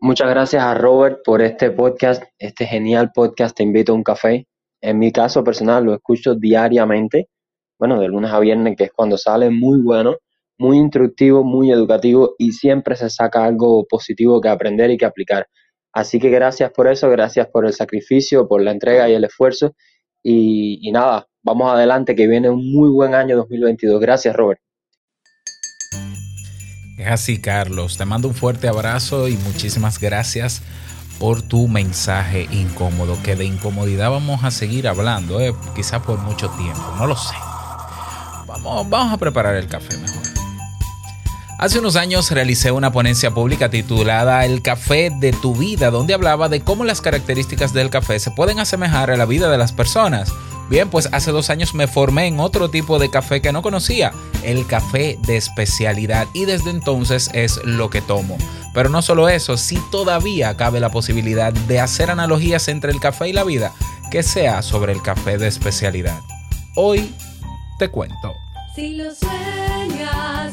Muchas gracias a Robert por este podcast, este genial podcast Te invito a un café. En mi caso personal lo escucho diariamente, bueno, de lunes a viernes, que es cuando sale, muy bueno, muy instructivo, muy educativo y siempre se saca algo positivo que aprender y que aplicar. Así que gracias por eso, gracias por el sacrificio, por la entrega y el esfuerzo. Y, y nada, vamos adelante, que viene un muy buen año 2022. Gracias, Robert. Es así, Carlos. Te mando un fuerte abrazo y muchísimas gracias por tu mensaje incómodo, que de incomodidad vamos a seguir hablando, eh, quizá por mucho tiempo, no lo sé. Vamos, vamos a preparar el café mejor. Hace unos años realicé una ponencia pública titulada El café de tu vida, donde hablaba de cómo las características del café se pueden asemejar a la vida de las personas. Bien, pues hace dos años me formé en otro tipo de café que no conocía, el café de especialidad, y desde entonces es lo que tomo. Pero no solo eso, si todavía cabe la posibilidad de hacer analogías entre el café y la vida, que sea sobre el café de especialidad. Hoy te cuento. Si lo sueñas,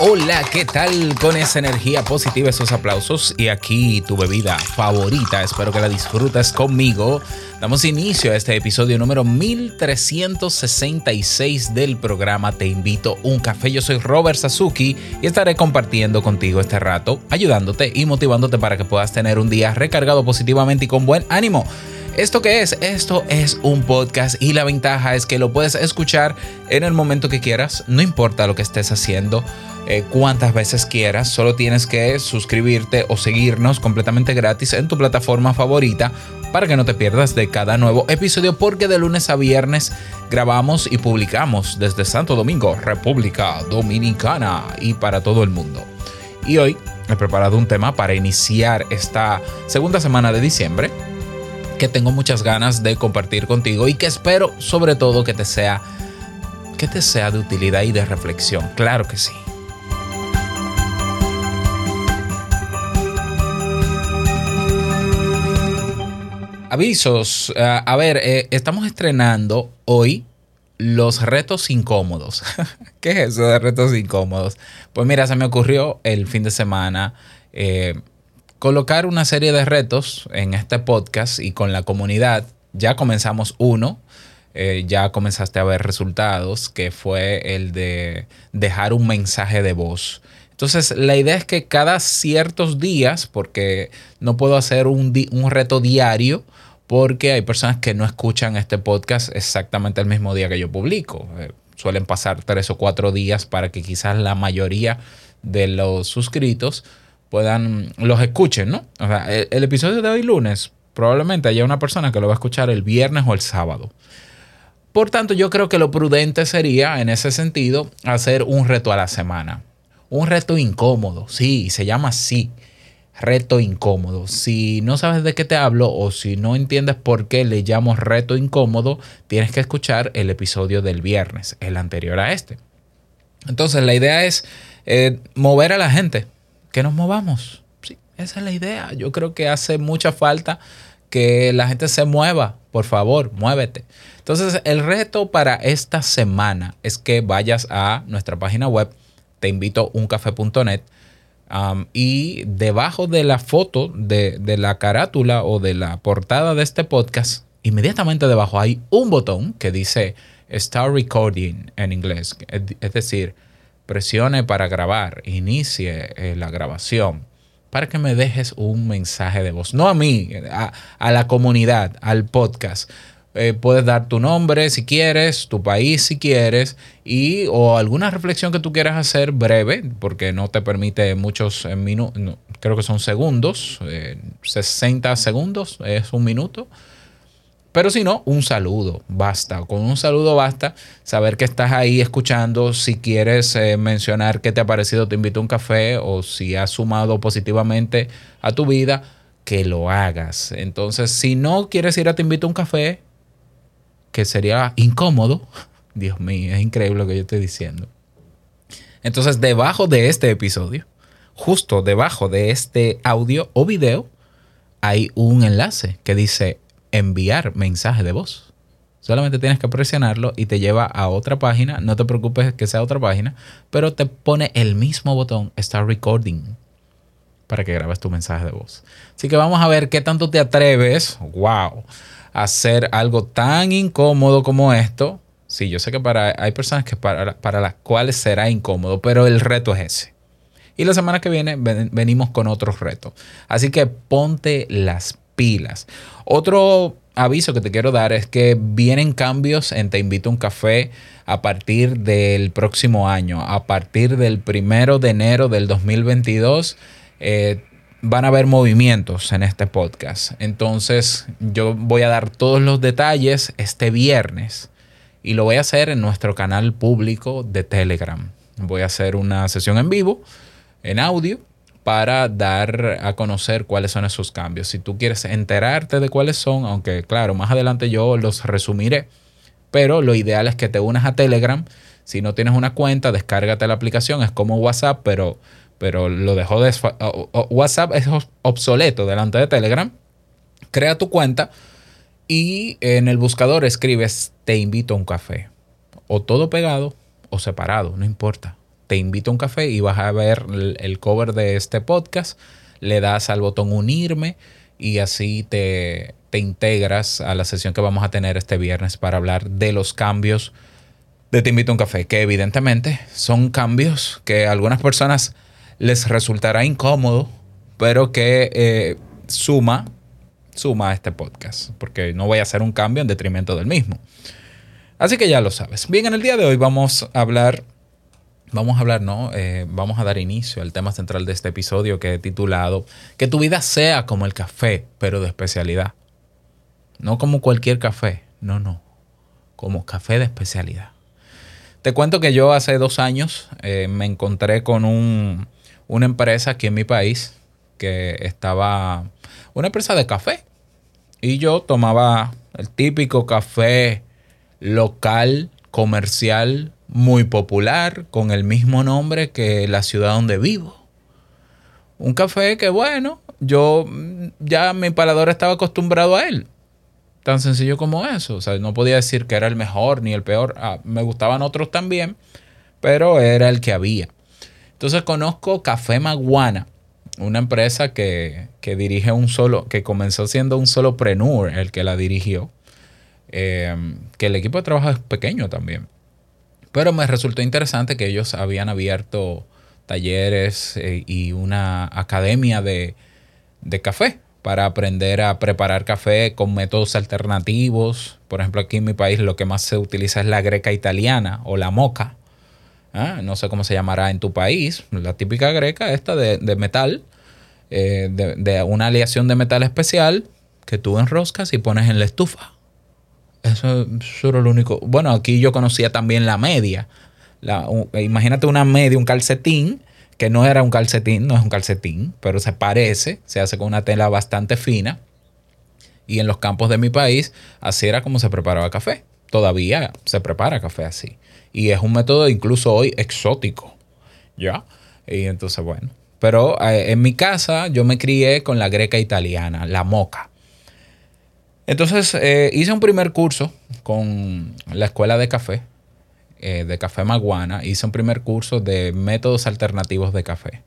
Hola, ¿qué tal? Con esa energía positiva, esos aplausos y aquí tu bebida favorita. Espero que la disfrutes conmigo. Damos inicio a este episodio número 1366 del programa Te invito un café. Yo soy Robert Sasuki y estaré compartiendo contigo este rato, ayudándote y motivándote para que puedas tener un día recargado positivamente y con buen ánimo. ¿Esto qué es? Esto es un podcast y la ventaja es que lo puedes escuchar en el momento que quieras, no importa lo que estés haciendo, eh, cuantas veces quieras, solo tienes que suscribirte o seguirnos completamente gratis en tu plataforma favorita para que no te pierdas de cada nuevo episodio porque de lunes a viernes grabamos y publicamos desde Santo Domingo, República Dominicana y para todo el mundo. Y hoy he preparado un tema para iniciar esta segunda semana de diciembre que tengo muchas ganas de compartir contigo y que espero sobre todo que te sea que te sea de utilidad y de reflexión. Claro que sí. Avisos. Uh, a ver, eh, estamos estrenando hoy los retos incómodos. ¿Qué es eso de retos incómodos? Pues mira, se me ocurrió el fin de semana eh, colocar una serie de retos en este podcast y con la comunidad. Ya comenzamos uno, eh, ya comenzaste a ver resultados, que fue el de dejar un mensaje de voz. Entonces, la idea es que cada ciertos días, porque no puedo hacer un, reto diario, porque hay personas que no escuchan este podcast exactamente el mismo día que yo publico. Eh, suelen pasar tres o cuatro días para que quizás la mayoría de los suscritos puedan los escuchen, ¿no? O sea, el, episodio de hoy lunes probablemente haya una persona que lo va a escuchar el viernes o el sábado. Por tanto, yo creo que lo prudente sería, en ese sentido, hacer un reto a la semana. Un reto incómodo, sí, se llama así. Reto incómodo. Si no sabes de qué te hablo o si no entiendes por qué le llamo reto incómodo, tienes que escuchar el episodio del viernes, el anterior a este. Entonces, la idea es eh, mover a la gente, que nos movamos. Sí, esa es la idea. Yo creo que hace mucha falta que la gente se mueva. Por favor, muévete. Entonces, el reto para esta semana es que vayas a nuestra página web, te invito uncafe.net, um, y debajo de la foto de, de la carátula o de la portada de este podcast, inmediatamente debajo hay un botón que dice Start Recording en inglés. Es decir, presione para grabar, inicie eh, la grabación. para que me dejes un mensaje de voz. No a mí, a, a la comunidad, al podcast. Eh, puedes dar tu nombre si quieres, tu país si quieres, y o alguna reflexión que tú quieras hacer breve, porque no te permite muchos minutos, creo que son segundos, eh, 60 segundos es un minuto. Pero si no, un saludo, basta. Con un saludo basta saber que estás ahí escuchando. Si quieres eh, mencionar qué te ha parecido, te invito a un café o si has sumado positivamente a tu vida, que lo hagas. Entonces, si no quieres ir a te invito a un café, que sería incómodo, Dios mío, es increíble lo que yo estoy diciendo. Entonces, debajo de este episodio, justo debajo de este audio o video, hay un enlace que dice enviar mensaje de voz. Solamente tienes que presionarlo y te lleva a otra página. No te preocupes que sea otra página, pero te pone el mismo botón Start Recording para que grabes tu mensaje de voz. Así que vamos a ver qué tanto te atreves, wow, hacer algo tan incómodo como esto. Sí, yo sé que para, hay personas que para, para las cuales será incómodo, pero el reto es ese. Y la semana que viene ven- venimos con otros retos. Así que ponte las pilas. Otro aviso que te quiero dar es que vienen cambios en Te Invito a un Café a partir del próximo año. A partir del primero de enero del 2022 eh, van a haber movimientos en este podcast. Entonces yo voy a dar todos los detalles este viernes y lo voy a hacer en nuestro canal público de Telegram. Voy a hacer una sesión en vivo, en audio, para dar a conocer cuáles son esos cambios. Si tú quieres enterarte de cuáles son, aunque claro, más adelante yo los resumiré, pero lo ideal es que te unas a Telegram. Si no tienes una cuenta, descárgate la aplicación, es como WhatsApp, pero, pero lo dejó de... WhatsApp es obsoleto delante de Telegram. Crea tu cuenta y en el buscador escribes te invito a un café. O todo pegado o separado, no importa. Te invito a un café y vas a ver el, cover de este podcast. Le das al botón unirme y así te, te integras a la sesión que vamos a tener este viernes para hablar de los cambios de Te invito a un café, que evidentemente son cambios que algunas personas les resultará incómodo, pero que eh, suma, suma a este podcast, porque no voy a hacer un cambio en detrimento del mismo. Así que ya lo sabes. Bien, en el día de hoy vamos a hablar, vamos a hablar, ¿no? Eh, vamos a dar inicio al tema central de este episodio que he titulado Que tu vida sea como el café, pero de especialidad. No como cualquier café, no, no, como café de especialidad. Te cuento que yo hace dos años eh, me encontré con un, una empresa aquí en mi país que estaba, una empresa de café. Y yo tomaba el típico café local, comercial, muy popular, con el mismo nombre que la ciudad donde vivo. Un café que, bueno, yo mm, ya mi palador estaba acostumbrado a él. Tan sencillo como eso. O sea, no podía decir que era el mejor ni el peor. Ah, me gustaban otros también, pero era el que había. Entonces conozco Café Maguana, una empresa que, que dirige un solo, que comenzó siendo un solo preneur el que la dirigió. Eh, que el equipo de trabajo es pequeño también. Pero me resultó interesante que ellos habían abierto talleres eh, y una academia de, de café para aprender a preparar café con métodos alternativos. Por ejemplo, aquí en mi país lo que más se utiliza es la greca italiana o la moca. Ah, No sé cómo se llamará en tu país. La típica greca esta de, de metal, eh, de, una aleación de metal especial que tú enroscas y pones en la estufa. Eso, eso era lo único. Bueno, aquí yo conocía también la media. La- imagínate una media, un calcetín, que no era un calcetín, no es un calcetín, pero se parece, se hace con una tela bastante fina. Y en los campos de mi país, así era como se preparaba café. Todavía se prepara café así. Y es un método incluso hoy exótico. ¿Ya? Y entonces, bueno. Pero eh, en mi casa yo me crié con la greca italiana, la moca. Entonces eh, hice un primer curso con la escuela de café, eh, de Café Maguana. Hice un primer curso de métodos alternativos de café.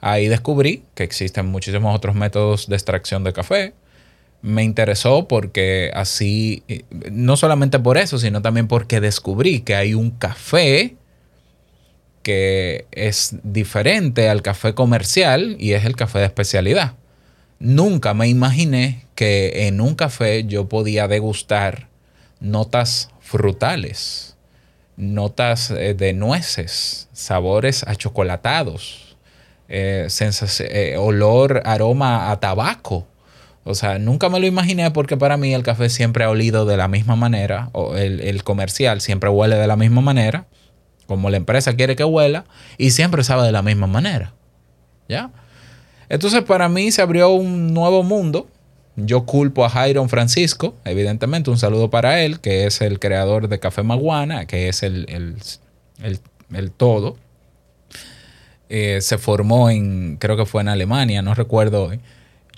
Ahí descubrí que existen muchísimos otros métodos de extracción de café. Me interesó porque así, eh, no solamente por eso, sino también porque descubrí que hay un café que es diferente al café comercial y es el café de especialidad. Nunca me imaginé que en un café yo podía degustar notas frutales, notas eh, de nueces, sabores achocolatados, eh, eh, olor, aroma a tabaco. O sea, nunca me lo imaginé porque para mí el café siempre ha olido de la misma manera, o el, el comercial siempre huele de la misma manera, como la empresa quiere que huela, y siempre sabe de la misma manera. ¿Ya? Entonces para mí se abrió un nuevo mundo. Yo culpo a Jairon Francisco, evidentemente, un saludo para él, que es el creador de Café Maguana, que es el, el- el- todo. Eh, se formó en, creo que fue en Alemania, no recuerdo hoy.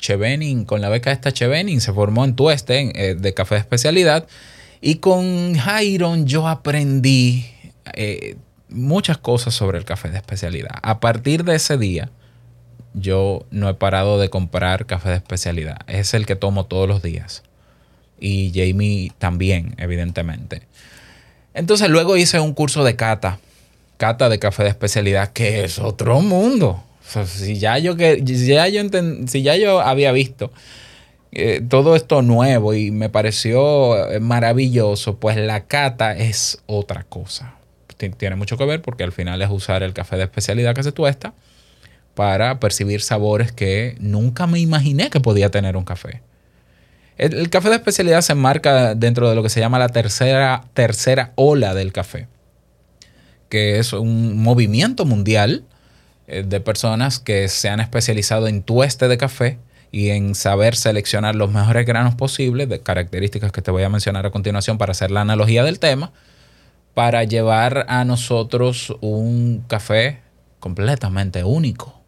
Chevening, con la beca esta Chevening, se formó en Tueste, eh, de café de especialidad. Y con Jairon yo aprendí eh, muchas cosas sobre el café de especialidad. A partir de ese día, yo no he parado de comprar café de especialidad. Es el que tomo todos los días. Y Jamie también, evidentemente. Entonces luego hice un curso de cata. Cata de café de especialidad, que es otro mundo. Si ya yo que ya yo si ya yo había visto eh, todo esto nuevo y me pareció eh, maravilloso, pues la cata es otra cosa. Ti- Tiene mucho que ver porque al final es usar el café de especialidad que se tuesta para percibir sabores que nunca me imaginé que podía tener un café. El, el café de especialidad se enmarca dentro de lo que se llama la tercera, tercera ola del café, que es un movimiento mundial de personas que se han especializado en tueste de café y en saber seleccionar los mejores granos posibles, de características que te voy a mencionar a continuación para hacer la analogía del tema, para llevar a nosotros un café completamente único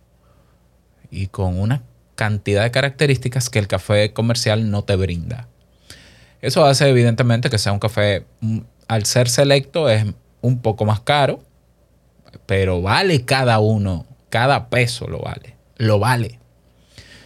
y con una cantidad de características que el café comercial no te brinda. Eso hace evidentemente que sea un café, mm, al ser selecto, es un poco más caro, pero vale cada uno, cada peso lo vale, lo vale.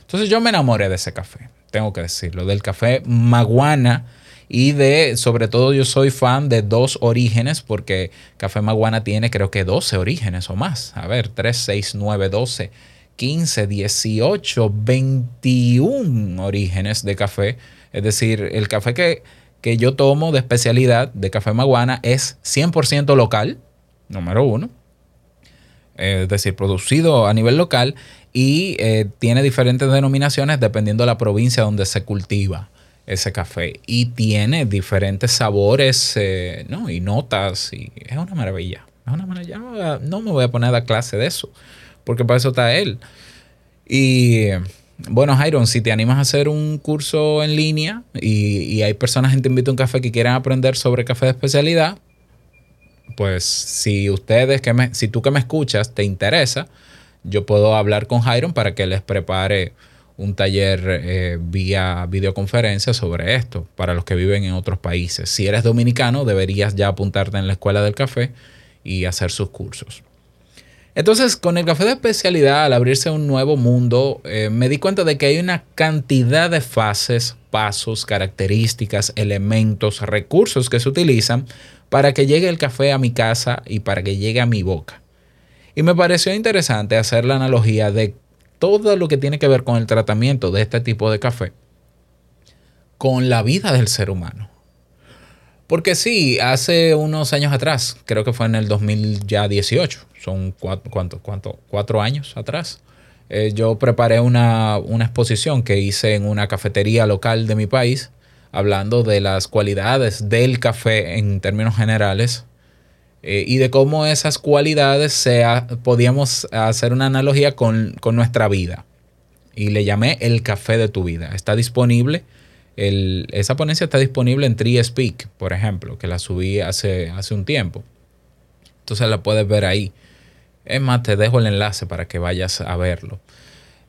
Entonces yo me enamoré de ese café, tengo que decirlo, del café Maguana y de, sobre todo yo soy fan de dos orígenes porque Café Maguana tiene creo que 12 orígenes o más. A ver, 3, 6, 9, 12, 15, 18, 21 orígenes de café. Es decir, el café que, que yo tomo de especialidad de Café Maguana es 100% local, número uno eh, es decir, producido a nivel local y eh, tiene diferentes denominaciones dependiendo de la provincia donde se cultiva ese café y tiene diferentes sabores eh, ¿no? y notas y es una maravilla. Es una maravilla. No, me voy a- poner a dar clase de eso porque para eso está él. Y bueno, Jairon, si te animas a hacer un curso en línea y, y hay personas en Te Invito a un Café que quieran aprender sobre café de especialidad, pues si ustedes, que me, si tú que me escuchas te interesa, yo puedo hablar con Jairon para que les prepare un taller eh, vía videoconferencia sobre esto para los que viven en otros países. Si eres dominicano, deberías ya apuntarte en la escuela del café y hacer sus cursos. Entonces, con el café de especialidad, al abrirse un nuevo mundo, eh, me di cuenta de que hay una cantidad de fases, pasos, características, elementos, recursos que se utilizan para que llegue el café a mi casa y para que llegue a mi boca. Y me pareció interesante hacer la analogía de todo lo que tiene que ver con el tratamiento de este tipo de café con la vida del ser humano. Porque sí, hace unos años atrás, creo que fue en el 2018, son cuatro, cuatro años atrás, eh, yo preparé una, una exposición que hice en una cafetería local de mi país, hablando de las cualidades del café en términos generales eh, y de cómo esas cualidades se podíamos hacer una analogía con, con nuestra vida. Y le llamé el café de tu vida. Está disponible. el- esa ponencia está disponible en Tree Speak, por ejemplo, que la subí hace, hace un tiempo. Entonces la puedes ver ahí. Es más, te dejo el enlace para que vayas a verlo.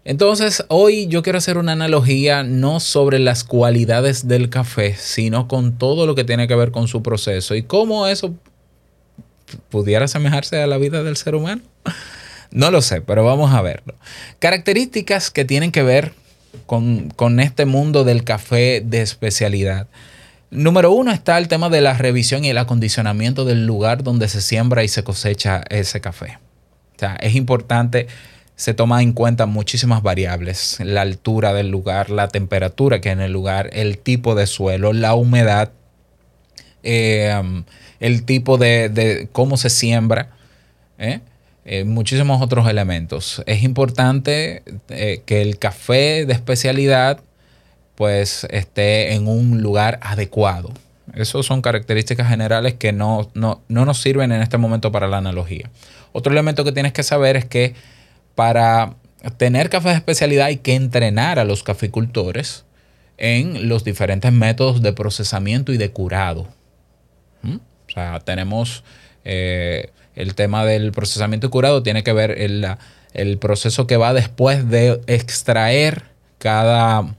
Entonces, hoy yo quiero hacer una analogía no sobre las cualidades del café, sino con todo lo que tiene que ver con su proceso y cómo eso pudiera asemejarse a la vida del ser humano. No lo sé, pero vamos a verlo. Características que tienen que ver con, con este mundo del café de especialidad. Número uno está el tema de la revisión y el acondicionamiento del lugar donde se siembra y se cosecha ese café. O sea, es importante, se toma en cuenta muchísimas variables, la altura del lugar, la temperatura que en el lugar, el tipo de suelo, la humedad, eh, el tipo de, de cómo se siembra, ¿eh? Eh, muchísimos otros elementos. Es importante eh, que el café de especialidad pues esté en un lugar adecuado. Esas son características generales que no, no, no nos sirven en este momento para la analogía. Otro elemento que tienes que saber es que para tener café de especialidad hay que entrenar a los caficultores en los diferentes métodos de procesamiento y de curado. ¿Mm? O sea, tenemos eh, el tema del procesamiento y curado, tiene que ver el, el proceso que va después de extraer cada,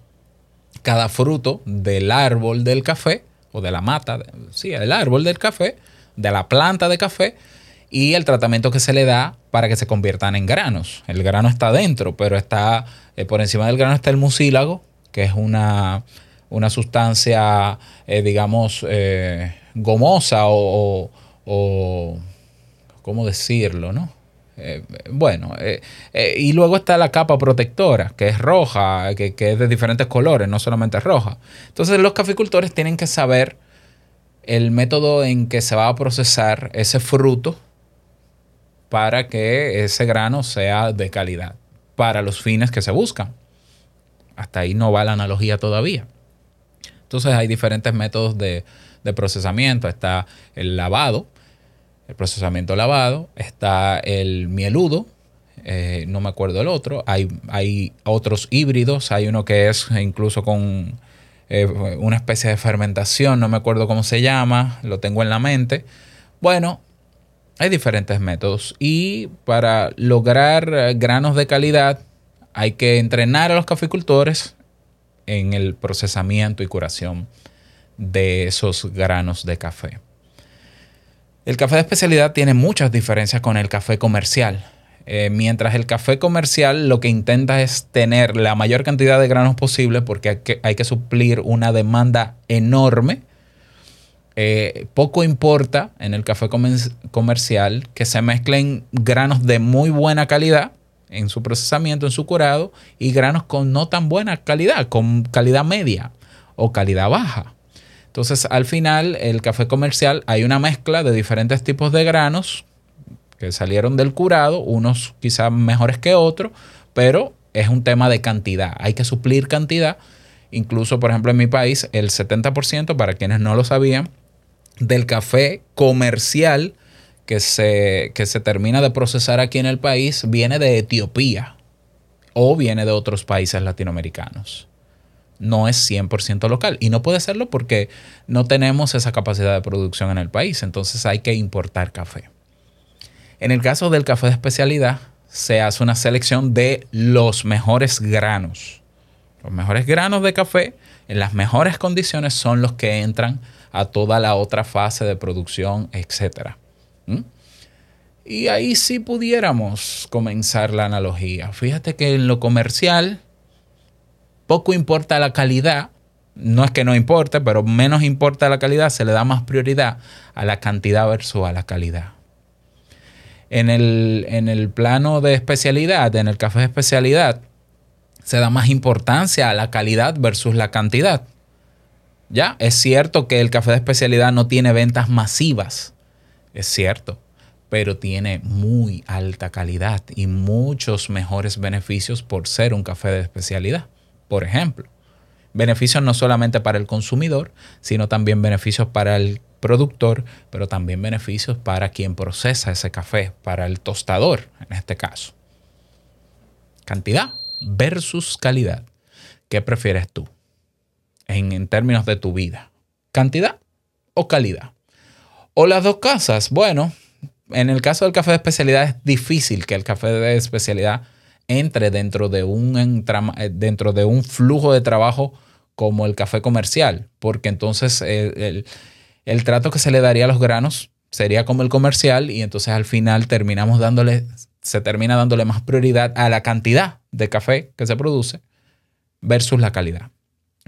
cada fruto del árbol del café o de la mata, sí, del árbol del café, de la planta de café y el tratamiento que se le da para que se conviertan en granos. El grano está dentro, pero está eh, por encima del grano está el mucílago, que es una, una sustancia, eh, digamos, eh, gomosa o, o- o- ¿cómo decirlo, no? Eh, bueno, y luego está la capa protectora, que es roja, que, que es de diferentes colores, no solamente roja. Entonces los caficultores tienen que saber el método en que se va a procesar ese fruto para que ese grano sea de calidad, para los fines que se buscan. Hasta ahí no va la analogía todavía. Entonces hay diferentes métodos de, de procesamiento. Está el lavado, el procesamiento lavado, está el mieludo, eh, no me acuerdo el otro, hay, hay otros híbridos, hay uno que es incluso con eh, una especie de fermentación, no me acuerdo cómo se llama, lo tengo en la mente. Bueno, hay diferentes métodos y para lograr eh, granos de calidad hay que entrenar a los caficultores en el procesamiento y curación de esos granos de café. El café de especialidad tiene muchas diferencias con el café comercial. Eh, mientras el café comercial lo que intenta es tener la mayor cantidad de granos posible porque hay que, hay que suplir una demanda enorme. Eh, poco importa en el café comercial que se mezclen granos de muy buena calidad en su procesamiento, en su curado, y granos con no tan buena calidad, con calidad media o calidad baja. Entonces, al final, el café comercial hay una mezcla de diferentes tipos de granos que salieron del curado, unos quizás mejores que otros, pero es un tema de cantidad. Hay que suplir cantidad. Incluso, por ejemplo, en mi país, el 70%, para quienes no lo sabían, del café comercial que se, que se termina de procesar aquí en el país viene de Etiopía o viene de otros países latinoamericanos no es 100% local. Y no puede serlo porque no tenemos esa capacidad de producción en el país. Entonces hay que importar café. En el caso del café de especialidad, se hace una selección de los mejores granos. Los mejores granos de café en las mejores condiciones son los que entran a toda la otra fase de producción, etc. ¿Mm? Y ahí sí pudiéramos comenzar la analogía. Fíjate que en lo comercial, poco importa la calidad, no es que no importe, pero menos importa la calidad, se le da más prioridad a la cantidad versus a la calidad. En el, en el plano de especialidad, en el café de especialidad, se da más importancia a la calidad versus la cantidad. Ya, es cierto que el café de especialidad no tiene ventas masivas, es cierto, pero tiene muy alta calidad y muchos mejores beneficios por ser un café de especialidad. Por ejemplo, beneficios no solamente para el consumidor, sino también beneficios para el productor, pero también beneficios para quien procesa ese café, para el tostador en este caso. Cantidad versus calidad. ¿Qué prefieres tú en, términos de tu vida? ¿Cantidad o calidad? O las dos casas. Bueno, en el caso del café de especialidad es difícil que el café de especialidad entre dentro de un, eh, dentro de un flujo de trabajo como el café comercial, porque entonces eh, el, el trato que se le daría a los granos sería como el comercial y entonces al final terminamos dándole, se termina dándole más prioridad a la cantidad de café que se produce versus la calidad.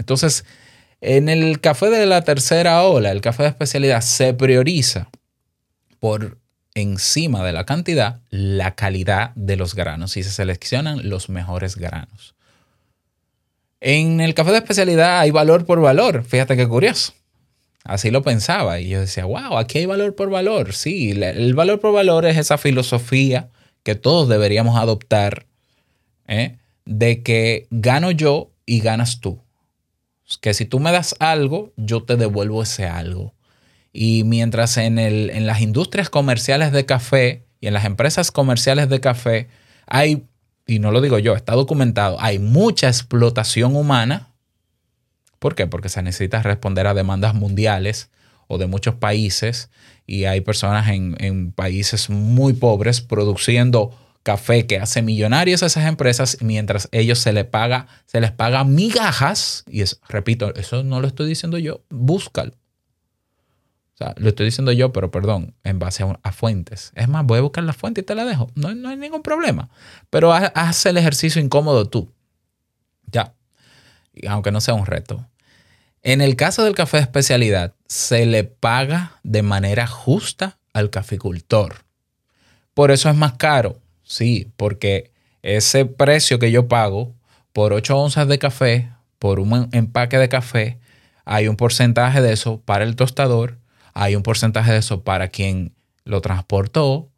Entonces, En el café de la tercera ola, el café de especialidad, se prioriza por encima de la cantidad la calidad de los granos y se seleccionan los mejores granos. En el café de especialidad hay valor por valor. Fíjate qué curioso. Así lo pensaba y yo decía, wow, aquí hay valor por valor. Sí, el valor por valor es esa filosofía que todos deberíamos adoptar ¿eh? de que gano yo y ganas tú. Que si tú me das algo, yo te devuelvo ese algo. Y mientras en, el- en las industrias comerciales de café y en las empresas comerciales de café hay, y no lo digo yo, está documentado, hay mucha explotación humana. ¿Por qué? Porque se necesita responder a demandas mundiales o de muchos países y hay personas en, en países muy pobres produciendo café que hace millonarios a esas empresas mientras ellos se les paga, se les paga migajas. Y repito, eso no lo estoy diciendo yo, búscalo. O sea, lo estoy diciendo yo, pero perdón, en base a, fuentes. Es más, voy a buscar la fuente y te la dejo. No, no hay ningún problema. Pero haz, el ejercicio incómodo tú. Ya. Aunque no sea un reto. En el caso del café de especialidad, se le paga de manera justa al caficultor. Por eso es más caro. Sí, porque ese precio que yo pago por 8 onzas de café, por un empaque de café, hay un porcentaje de eso para el tostador, hay un porcentaje de eso para quien lo transportó,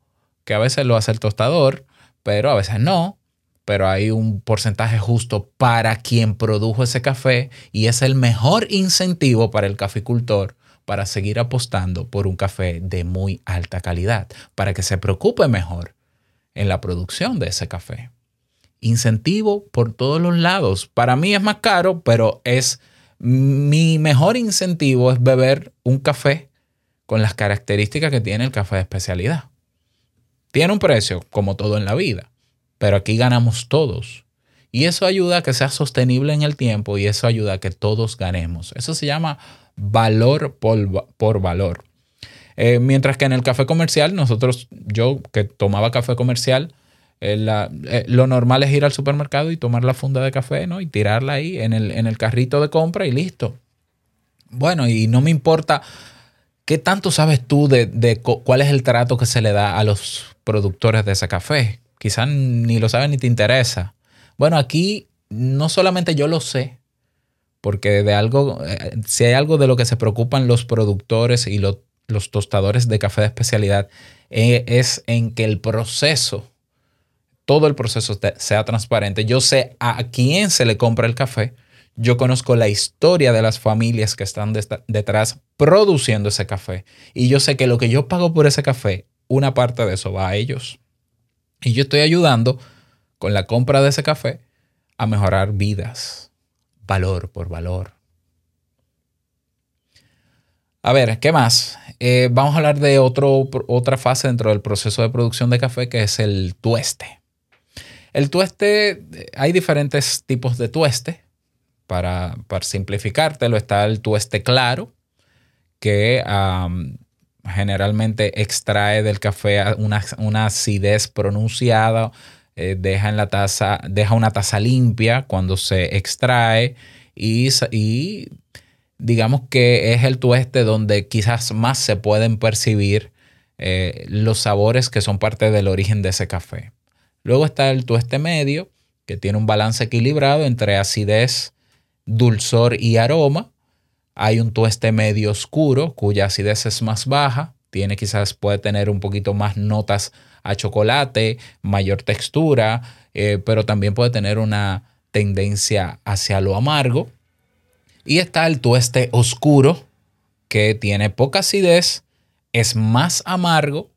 que a veces lo hace el tostador, pero a veces no. Pero hay un porcentaje justo para quien produjo ese café y es el mejor incentivo para el caficultor para seguir apostando por un café de muy alta calidad, para que se preocupe mejor en la producción de ese café. Incentivo por todos los lados. Para mí es más caro, pero es mi mejor incentivo es beber un café con las características que tiene el café de especialidad. Tiene un precio, como todo en la vida, pero aquí ganamos todos. Y eso ayuda a que sea sostenible en el tiempo y eso ayuda a que todos ganemos. Eso se llama valor por, por valor. Eh, mientras que en el café comercial, nosotros, yo que tomaba café comercial, eh, eh, lo normal es ir al supermercado y tomar la funda de café, ¿no? Y tirarla ahí en el, en el carrito de compra y listo. Bueno, y no me importa qué tanto sabes tú de, de cu- cuál es el trato que se le da a los productores de ese café. Quizás ni lo sabes ni te interesa. Bueno, aquí no solamente yo lo sé, porque de algo, si hay algo de lo que se preocupan los productores y lo- los tostadores de café de especialidad, eh, es en que el proceso, todo el proceso sea transparente. Yo sé a quién se le compra el café. Yo conozco la historia de las familias que están detrás produciendo ese café. Y yo sé que lo que yo pago por ese café, una parte de eso va a ellos. Y yo estoy ayudando con la compra de ese café a mejorar vidas, valor por valor. A ver, ¿qué más? Eh, vamos a hablar de otro, otra fase dentro del proceso de producción de café que es el tueste. El tueste, eh, hay diferentes tipos de tueste. Para, para simplificártelo, está el tueste claro, que generalmente extrae del café una, una acidez pronunciada, eh, deja en la taza, deja una taza limpia cuando se extrae y digamos que es el tueste donde quizás más se pueden percibir eh, los sabores que son parte del origen de ese café. Luego está el tueste medio, que tiene un balance equilibrado entre acidez, dulzor y aroma. Hay un tueste medio oscuro, cuya acidez es más baja. Tiene quizás, puede tener un poquito más notas a chocolate, mayor textura, eh, pero también puede tener una tendencia hacia lo amargo. Y está el tueste oscuro, que tiene poca acidez, es más amargo,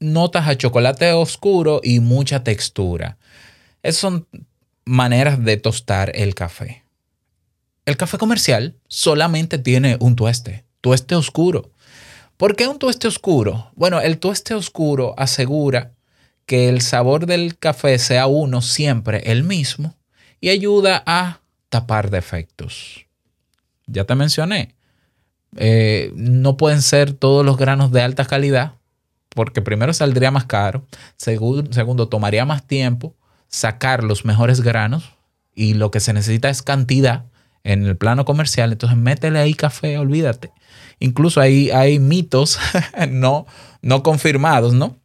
notas a chocolate oscuro y mucha textura. Esas son maneras de tostar el café. El café comercial solamente tiene un tueste, tueste oscuro. ¿Por qué un tueste oscuro? Bueno, el tueste oscuro asegura que el sabor del café sea uno siempre el mismo y ayuda a tapar defectos. Ya te mencioné, eh, no pueden ser todos los granos de alta calidad porque primero saldría más caro, segundo, segundo tomaría más tiempo sacar los mejores granos y lo que se necesita es cantidad en el plano comercial, entonces métele ahí café, olvídate. Incluso hay, hay mitos no, no confirmados, ¿no?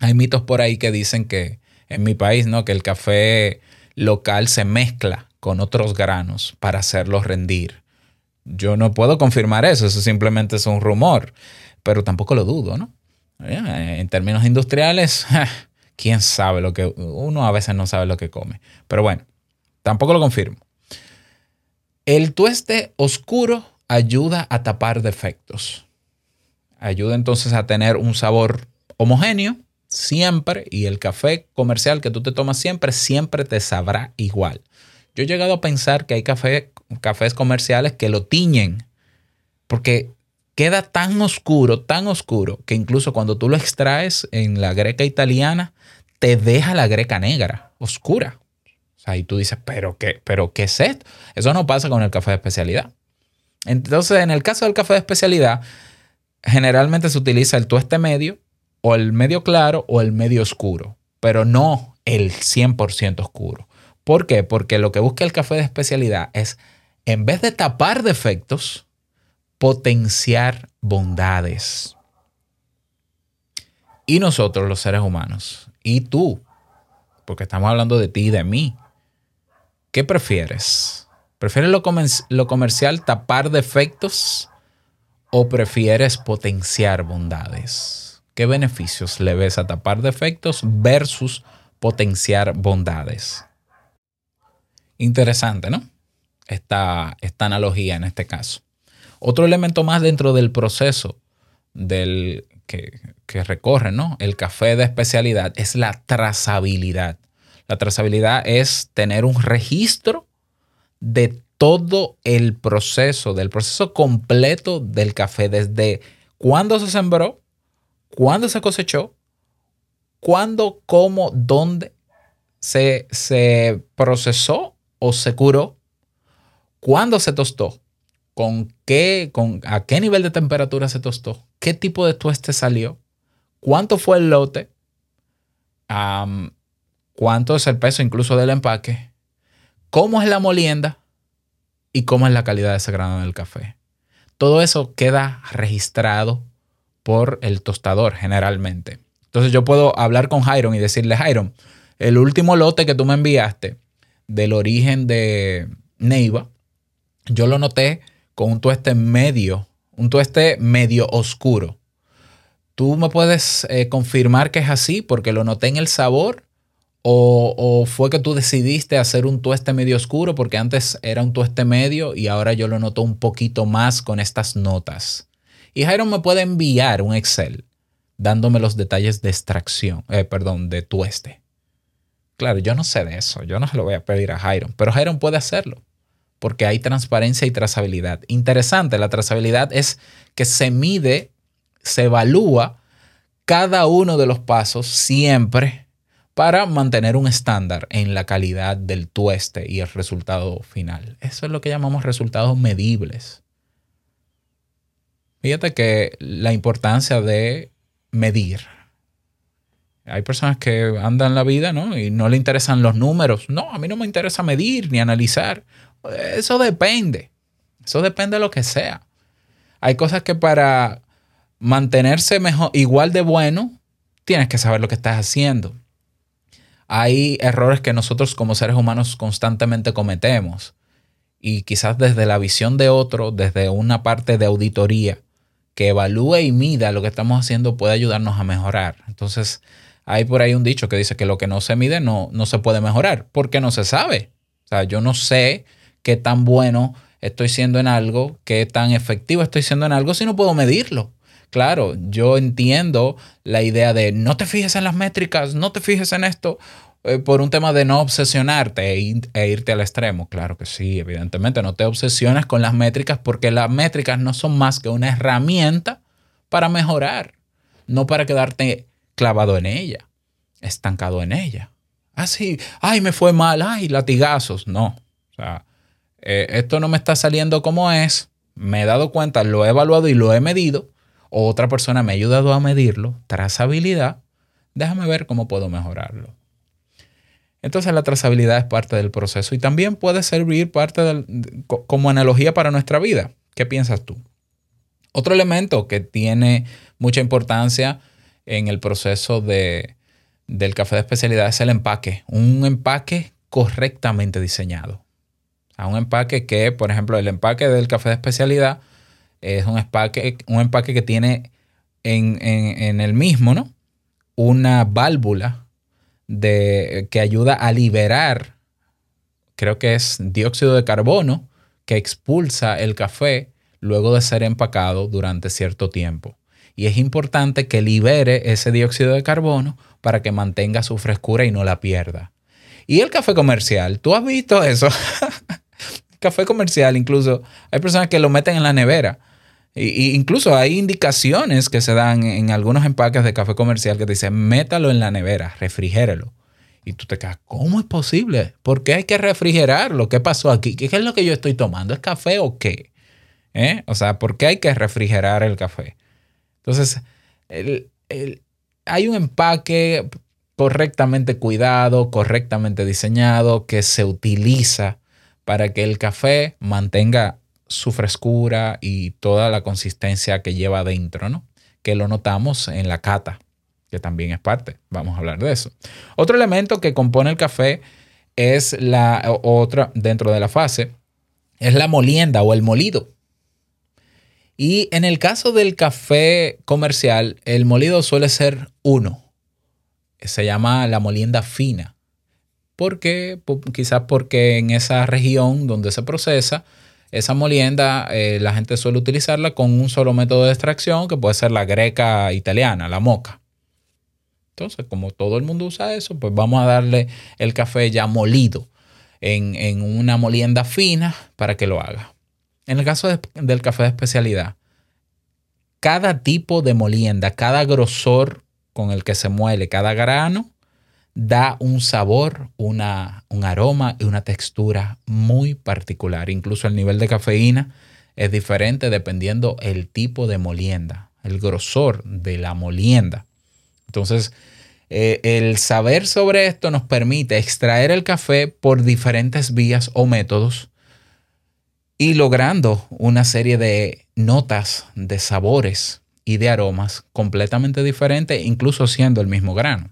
Hay mitos por ahí que dicen que en mi país, ¿no? Que el café local se mezcla con otros granos para hacerlo rendir. Yo no puedo confirmar eso, eso simplemente es un rumor, pero tampoco lo dudo, ¿no? En términos industriales, quién sabe lo que uno a veces no sabe lo que come. Pero bueno, tampoco lo confirmo. El tueste oscuro ayuda a tapar defectos. Ayuda entonces a tener un sabor homogéneo siempre y el café comercial que tú te tomas siempre, siempre te sabrá igual. Yo he llegado a pensar que hay café, cafés comerciales que lo tiñen porque queda tan oscuro, tan oscuro, que incluso cuando tú lo extraes en la greca italiana, te deja la greca negra, oscura. O sea, y tú dices, ¿pero qué, pero qué es esto? Eso no pasa con el café de especialidad. Entonces, en el caso del café de especialidad, generalmente se utiliza el tueste medio, o el medio claro, o el medio oscuro, pero no el 100% oscuro. ¿Por qué? Porque lo que busca el café de especialidad es, en vez de tapar defectos, potenciar bondades. Y nosotros, los seres humanos, y tú, porque estamos hablando de ti y de mí, ¿qué prefieres? ¿Prefieres lo, lo comercial tapar defectos o prefieres potenciar bondades? ¿Qué beneficios le ves a tapar defectos versus potenciar bondades? Interesante, ¿no? Esta, esta analogía en este caso. Otro elemento más dentro del proceso del, que, que recorre ¿no? el café de especialidad es la trazabilidad. La trazabilidad es tener un registro de todo el proceso, del proceso completo del café, desde cuándo se sembró, cuándo se cosechó, cuándo, cómo, dónde se, se procesó o se curó, cuándo se tostó, con qué, con a qué nivel de temperatura se tostó, qué tipo de tueste salió, cuánto fue el lote, cuánto es el peso incluso del empaque, cómo es la molienda y cómo es la calidad de ese grano del café. Todo eso queda registrado por el tostador generalmente. Entonces yo puedo hablar con Jairon y decirle, Jairon, el último lote que tú me enviaste del origen de Neiva, yo lo noté con un tueste medio, un tueste medio oscuro. ¿Tú me puedes eh, confirmar que es así porque lo noté en el sabor? ¿O, o fue que tú decidiste hacer un tueste medio oscuro porque antes era un tueste medio y ahora yo lo noto un poquito más con estas notas? Y Jairo me puede enviar un Excel dándome los detalles de extracción, eh, perdón, de tueste. Claro, yo no sé de eso, yo no se lo voy a pedir a Jairo, pero Jairo puede hacerlo porque hay transparencia y trazabilidad. Interesante, la trazabilidad es que se mide, se evalúa cada uno de los pasos siempre para mantener un estándar en la calidad del tueste y el resultado final. Eso es lo que llamamos resultados medibles. Fíjate que la importancia de medir. Hay personas que andan la vida, ¿no? Y no le interesan los números. No, a mí no me interesa medir ni analizar. Eso depende. Eso depende de lo que sea. Hay cosas que para mantenerse mejor, igual de bueno, tienes que saber lo que estás haciendo. Hay errores que nosotros como seres humanos constantemente cometemos. Y quizás desde la visión de otro, desde una parte de auditoría, que evalúe y mida lo que estamos haciendo puede ayudarnos a mejorar. Entonces, hay por ahí un dicho que dice que lo que no se mide no, no se puede mejorar, porque no se sabe. O sea, yo no sé qué tan bueno estoy siendo en algo, qué tan efectivo estoy siendo en algo si no puedo medirlo. Claro, yo entiendo la idea de no te fijes en las métricas, no te fijes en esto, eh, por un tema de no obsesionarte e, e irte al extremo. Claro que sí, evidentemente, no te obsesiones con las métricas porque las métricas no son más que una herramienta para mejorar, no para quedarte clavado en ella, estancado en ella. Así, ay, me fue mal, ay, latigazos. No, o sea, eh, esto no me está saliendo como es, me he dado cuenta, lo he evaluado y lo he medido, o otra persona me ha ayudado a medirlo, trazabilidad, déjame ver cómo puedo mejorarlo. Entonces la trazabilidad es parte del proceso y también puede servir parte como analogía para nuestra vida. ¿Qué piensas tú? Otro elemento que tiene mucha importancia en el proceso de, del café de especialidad es el empaque. Un empaque correctamente diseñado. Sea, un empaque que, por ejemplo, el empaque del café de especialidad es un empaque, un empaque que tiene en, en- en el mismo, ¿no? Una válvula de, que ayuda a liberar, creo que es dióxido de carbono, que expulsa el café luego de ser empacado durante cierto tiempo. Y es importante que libere ese dióxido de carbono para que mantenga su frescura y no la pierda. Y el café comercial, ¿tú has visto eso? café comercial, incluso hay personas que lo meten en la nevera. Y, incluso hay indicaciones que se dan en algunos empaques de café comercial que te dicen, métalo en la nevera, refrigérelo. Y tú te quedas, ¿cómo es posible? ¿Por qué hay que refrigerarlo? ¿Qué pasó aquí? ¿Qué es lo que yo estoy tomando? ¿Es café o qué? ¿Eh? O sea, ¿por qué hay que refrigerar el café? Entonces, el- el- hay un empaque correctamente cuidado, correctamente diseñado, que se utiliza para que el café mantenga su frescura y toda la consistencia que lleva adentro, ¿no? Que lo notamos en la cata, que también es parte. Vamos a hablar de eso. Otro elemento que compone el café es la otra dentro de la fase, es la molienda o el molido. Y en el caso del café comercial, el molido suele ser uno. Se llama la molienda fina. ¿Por qué? Po- Quizás porque en esa región donde se procesa, esa molienda eh, la gente suele utilizarla con un solo método de extracción, que puede ser la greca italiana, la moca. Entonces, como todo el mundo usa eso, pues vamos a darle el café ya molido en, en una molienda fina para que lo haga. En el caso de- del café de especialidad, cada tipo de molienda, cada grosor con el que se muele cada grano, da un sabor, una, un aroma y una textura muy particular. Incluso el nivel de cafeína es diferente dependiendo el tipo de molienda, el grosor de la molienda. Entonces, eh, el saber sobre esto nos permite extraer el café por diferentes vías o métodos y logrando una serie de notas, de sabores y de aromas completamente diferentes, incluso siendo el mismo grano.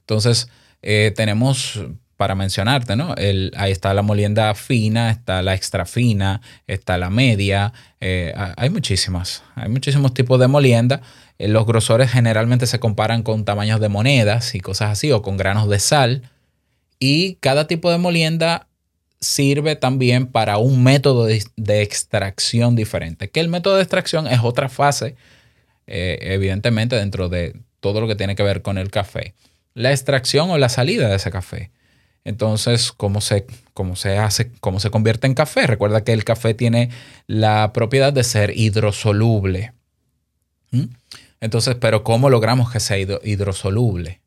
Entonces, eh, tenemos, para mencionarte, ¿no? El- ahí está la molienda fina, está la extra fina, está la media, eh, ha- hay muchísimas, hay muchísimos tipos de molienda. Eh, los grosores generalmente se comparan con tamaños de monedas y cosas así, o con granos de sal. Y cada tipo de molienda sirve también para un método de, extracción diferente. Que el método de extracción es otra fase, evidentemente, dentro de todo lo que tiene que ver con el café. La extracción o la salida de ese café. Entonces, ¿cómo se, cómo se hace, cómo se convierte en café? Recuerda que el café tiene la propiedad de ser hidrosoluble. ¿Mm? Entonces, pero ¿cómo logramos que sea hidro- hidrosoluble?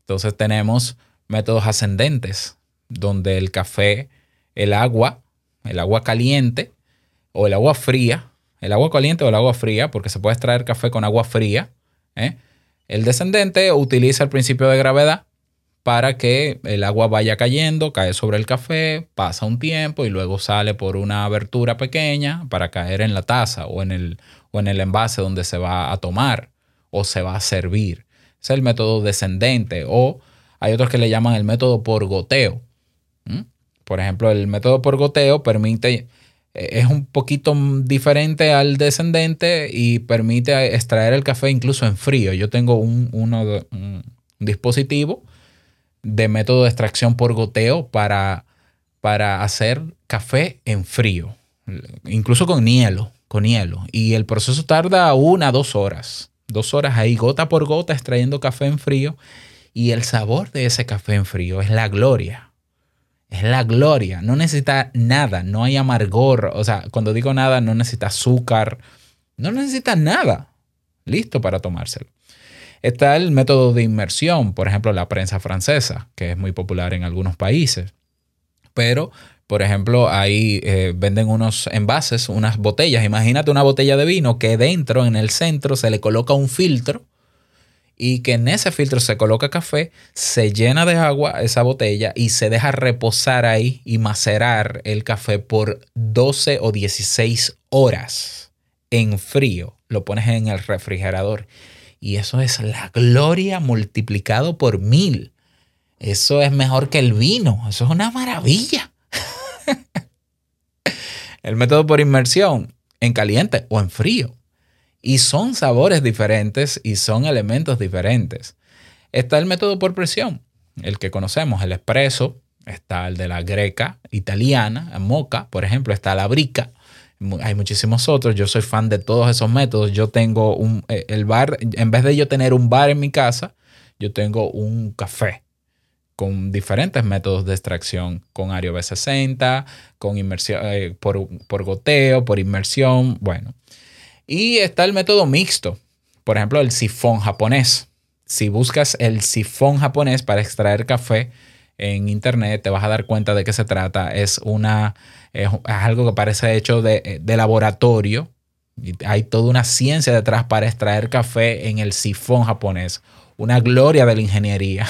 Entonces tenemos métodos ascendentes, donde el café, el agua, el agua caliente o el agua fría, el agua caliente o el agua fría, porque se puede extraer café con agua fría. ¿eh? El descendente utiliza el principio de gravedad para que el agua vaya cayendo, cae sobre el café, pasa un tiempo y luego sale por una abertura pequeña para caer en la taza o en el, o en el envase donde se va a tomar o se va a servir. Es el método descendente o hay otros que le llaman el método por goteo. ¿Mm? Por ejemplo, el método por goteo permite, es un poquito diferente al descendente y permite extraer el café incluso en frío. Yo tengo un, un dispositivo de método de extracción por goteo para, para hacer café en frío, incluso con hielo, con hielo. Y el proceso tarda una, dos horas. Dos horas ahí, gota por gota, extrayendo café en frío. Y el sabor de ese café en frío es la gloria. Es la gloria. No necesita nada, no hay amargor. O sea, cuando digo nada, no necesita azúcar. No necesita nada. Listo para tomárselo. Está el método de inmersión, por ejemplo, la prensa francesa, que es muy popular en algunos países. Pero, por ejemplo, ahí eh, venden unos envases, unas botellas. Imagínate una botella de vino que dentro, en el centro, se le coloca un filtro y que en ese filtro se coloca café, se llena de agua esa botella y se deja reposar ahí y macerar el café por 12 o 16 horas en frío. Lo pones en el refrigerador y eso es la gloria multiplicado por mil. Eso es mejor que el vino. Eso es una maravilla. el método por inmersión en caliente o en frío. Y son sabores diferentes y son elementos diferentes. Está el método por presión, el que conocemos, el espresso. Está el de la greca italiana, moca, por ejemplo. Está la brica. Hay muchísimos otros. Yo soy fan de todos esos métodos. Yo tengo un, eh, el bar, en vez de yo tener un bar en mi casa, yo tengo un café con diferentes métodos de extracción, con Ario B60, con inmersión, eh, por, por goteo, por inmersión, bueno. Y está el método mixto, por ejemplo, el sifón japonés. Si buscas el sifón japonés para extraer café en internet, te vas a dar cuenta de qué se trata. Es una es, algo que parece hecho de, de laboratorio. Hay toda una ciencia detrás para extraer café en el sifón japonés. Una gloria de la ingeniería.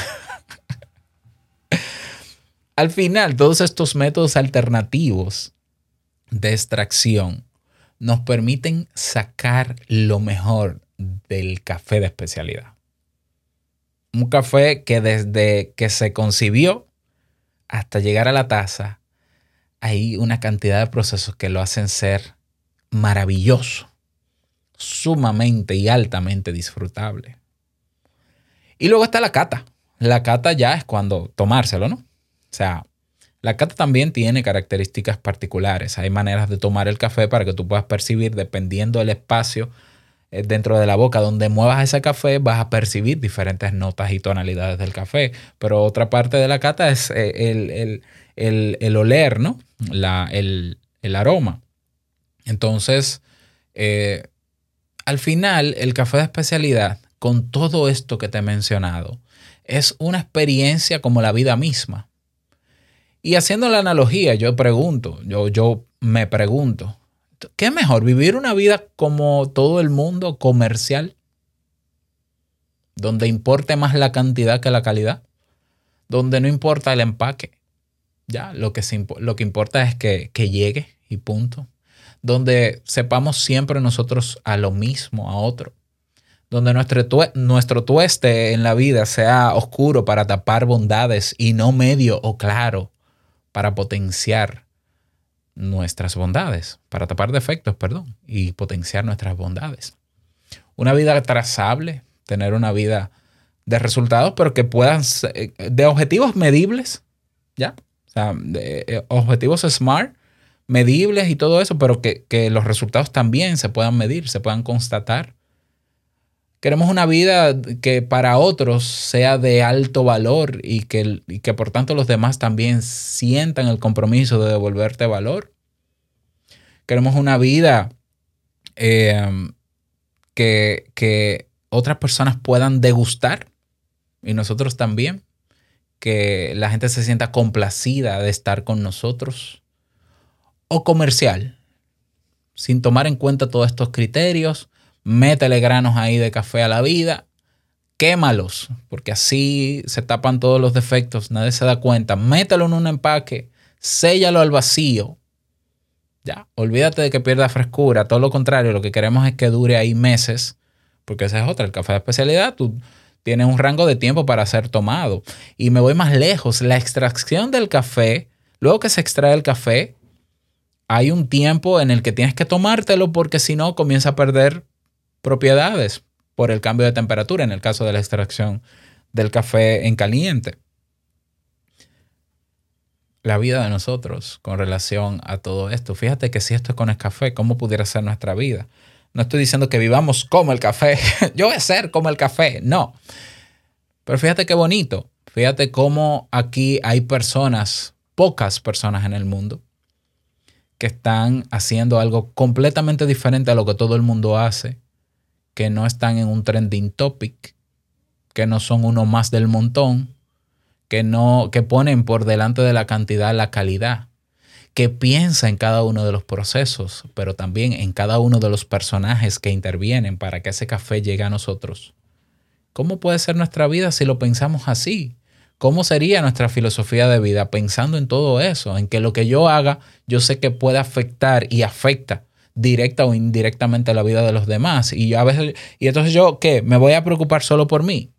Al final, todos estos métodos alternativos de extracción nos permiten sacar lo mejor del café de especialidad. Un café que desde que se concibió hasta llegar a la taza, hay una cantidad de procesos que lo hacen ser maravilloso, sumamente y altamente disfrutable. Y luego está la cata. La cata ya es cuando tomárselo, ¿no? O sea, la cata también tiene características particulares. Hay maneras de tomar el café para que tú puedas percibir, dependiendo del espacio eh, dentro de la boca donde muevas ese café, vas a percibir diferentes notas y tonalidades del café. Pero otra parte de la cata es eh, el, el- el- el oler, ¿no? La- el, aroma. Entonces, eh, al final, el café de especialidad, con todo esto que te he mencionado, es una experiencia como la vida misma. Y haciendo la analogía, yo pregunto, yo, yo me pregunto, ¿qué mejor? ¿Vivir una vida como todo el mundo comercial? Donde importe más la cantidad que la calidad. Donde no importa el empaque. Ya, lo que, se lo que importa es que, que llegue y punto. Donde sepamos siempre nosotros a lo mismo, a otro. Donde nuestro, nuestro tueste en la vida sea oscuro para tapar bondades y no medio o claro para potenciar nuestras bondades, para tapar defectos, perdón, y potenciar nuestras bondades. Una vida trazable, tener una vida de resultados, pero que puedan ser de objetivos medibles, ¿ya? O sea, de, eh, objetivos smart, medibles y todo eso, pero que, que los resultados también se puedan medir, se puedan constatar. Queremos una vida que para otros sea de alto valor y que, y que por tanto los demás también sientan el compromiso de devolverte valor. Queremos una vida eh, que, que otras personas puedan degustar y nosotros también. Que la gente se sienta complacida de estar con nosotros. O comercial, sin tomar en cuenta todos estos criterios métele granos ahí de café a la vida, quémalos, porque así se tapan todos los defectos, nadie se da cuenta, mételo en un empaque, séllalo al vacío. Ya, olvídate de que pierda frescura, todo lo contrario, lo que queremos es que dure ahí meses, porque esa es otra, el café de especialidad, tú tienes un rango de tiempo para ser tomado. Y me voy más lejos, la extracción del café, luego que se extrae el café, hay un tiempo en el que tienes que tomártelo porque si no comienza a perder propiedades por el cambio de temperatura en el caso de la extracción del café en caliente. La vida de nosotros con relación a todo esto. Fíjate que si esto es con el café, ¿cómo pudiera ser nuestra vida? No estoy diciendo que vivamos como el café. Yo voy a ser como el café. No. Pero fíjate qué bonito. Fíjate cómo aquí hay personas, pocas personas en el mundo, que están haciendo algo completamente diferente a lo que todo el mundo hace que no están en un trending topic, que no son uno más del montón, que no que ponen por delante de la cantidad la calidad, que piensa en cada uno de los procesos, pero también en cada uno de los personajes que intervienen para que ese café llegue a nosotros ¿Cómo puede ser nuestra vida si lo pensamos así? ¿Cómo sería nuestra filosofía de vida pensando en todo eso? En que lo que yo haga, yo sé que puede afectar y afecta directa o indirectamente la vida de los demás. Y yo a veces, y entonces yo, ¿qué? ¿Me voy a preocupar solo por mí?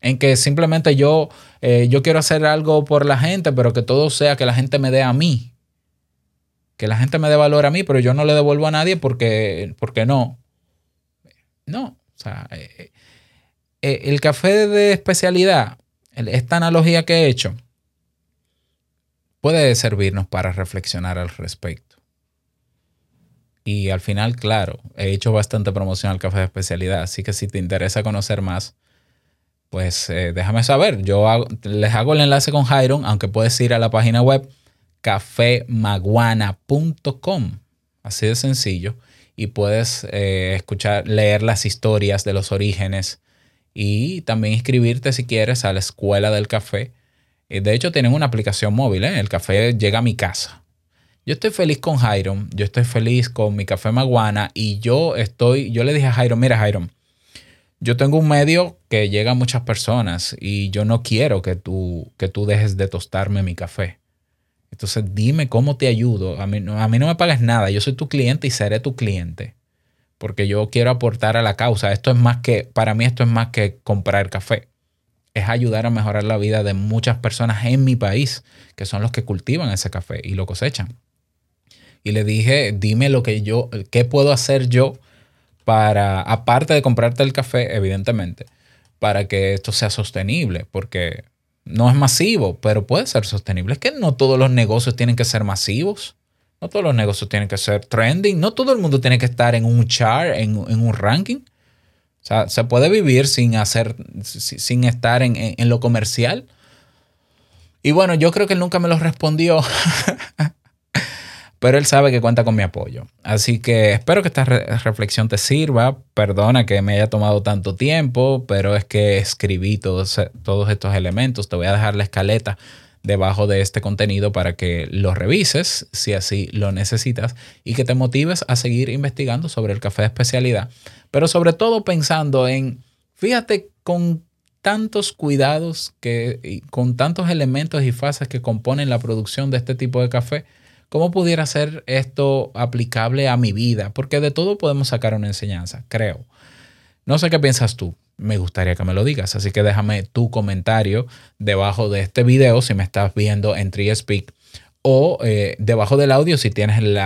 En que simplemente yo, eh, yo quiero hacer algo por la gente, pero que todo sea que la gente me dé a mí. Que la gente me dé valor a mí, pero yo no le devuelvo a nadie porque, porque no. No. O sea, eh, eh, el café de especialidad, esta analogía que he hecho, puede servirnos para reflexionar al respecto. Y al final, claro, he hecho bastante promoción al café de especialidad, así que si te interesa conocer más, pues eh, déjame saber. Yo hago- les hago el enlace con Jairon, aunque puedes ir a la página web cafemaguana.com. Así de sencillo. Y puedes eh, escuchar, leer las historias de los orígenes y también inscribirte si quieres a la escuela del café. Eh, De hecho, tienen una aplicación móvil, ¿eh? El café llega a mi casa. Yo estoy feliz con Jairon, yo estoy feliz con mi café Maguana y yo estoy, yo le dije a Jairon, mira Jairon, yo tengo un medio que llega a muchas personas y yo no quiero que tú, que tú dejes de tostarme mi café. Entonces dime cómo te ayudo. A mí, a mí no me pagas nada, yo soy tu cliente y seré tu cliente. Porque yo quiero aportar a la causa. Esto es más que, para mí esto es más que comprar café. Es ayudar a mejorar la vida de muchas personas en mi país, que son los que cultivan ese café y lo cosechan. Y le dije, dime lo que yo, qué puedo hacer yo para, aparte de comprarte el café, evidentemente, para que esto sea sostenible, porque no es masivo, pero puede ser sostenible. Es que no todos los negocios tienen que ser masivos, no todos los negocios tienen que ser trending, no todo el mundo tiene que estar en un chart, en, en un ranking. O sea, se puede vivir sin hacer, si- sin estar en, en- en lo comercial. Y bueno, yo creo que él nunca me lo respondió. pero él sabe que cuenta con mi apoyo. Así que espero que esta re- reflexión te sirva. Perdona que me haya tomado tanto tiempo, pero es que escribí todos, todos estos elementos. Te voy a dejar la escaleta debajo de este contenido para que lo revises si así lo necesitas y que te motives a seguir investigando sobre el café de especialidad. Pero sobre todo pensando en, fíjate, con tantos cuidados que, con tantos elementos y fases que componen la producción de este tipo de café, ¿Cómo pudiera ser esto aplicable a mi vida? Porque de todo podemos sacar una enseñanza, creo. No sé qué piensas tú. Me gustaría que me lo digas. Así que déjame tu comentario debajo de este video si me estás viendo en TreeSpeak o eh, debajo del audio si tienes el,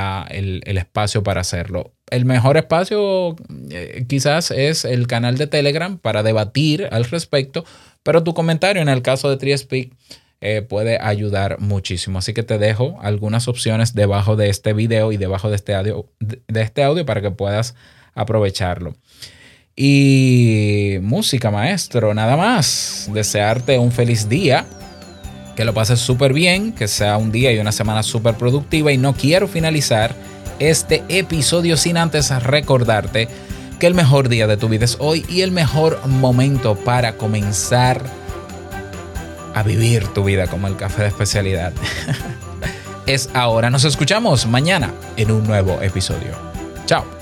el espacio para hacerlo. El mejor espacio eh, quizás es el canal de Telegram para debatir al respecto, pero tu comentario en el caso de TreeSpeak eh, puede ayudar muchísimo. Así que te dejo algunas opciones debajo de este video y debajo de este audio, de este audio para que puedas aprovecharlo. Y música, maestro, nada más. Desearte un feliz día. Que lo pases súper bien, que sea un día y una semana súper productiva. Y no quiero finalizar este episodio sin antes recordarte que el mejor día de tu vida es hoy y el mejor momento para comenzar a vivir tu vida como el café de especialidad. es ahora. Nos escuchamos mañana en un nuevo episodio. Chao.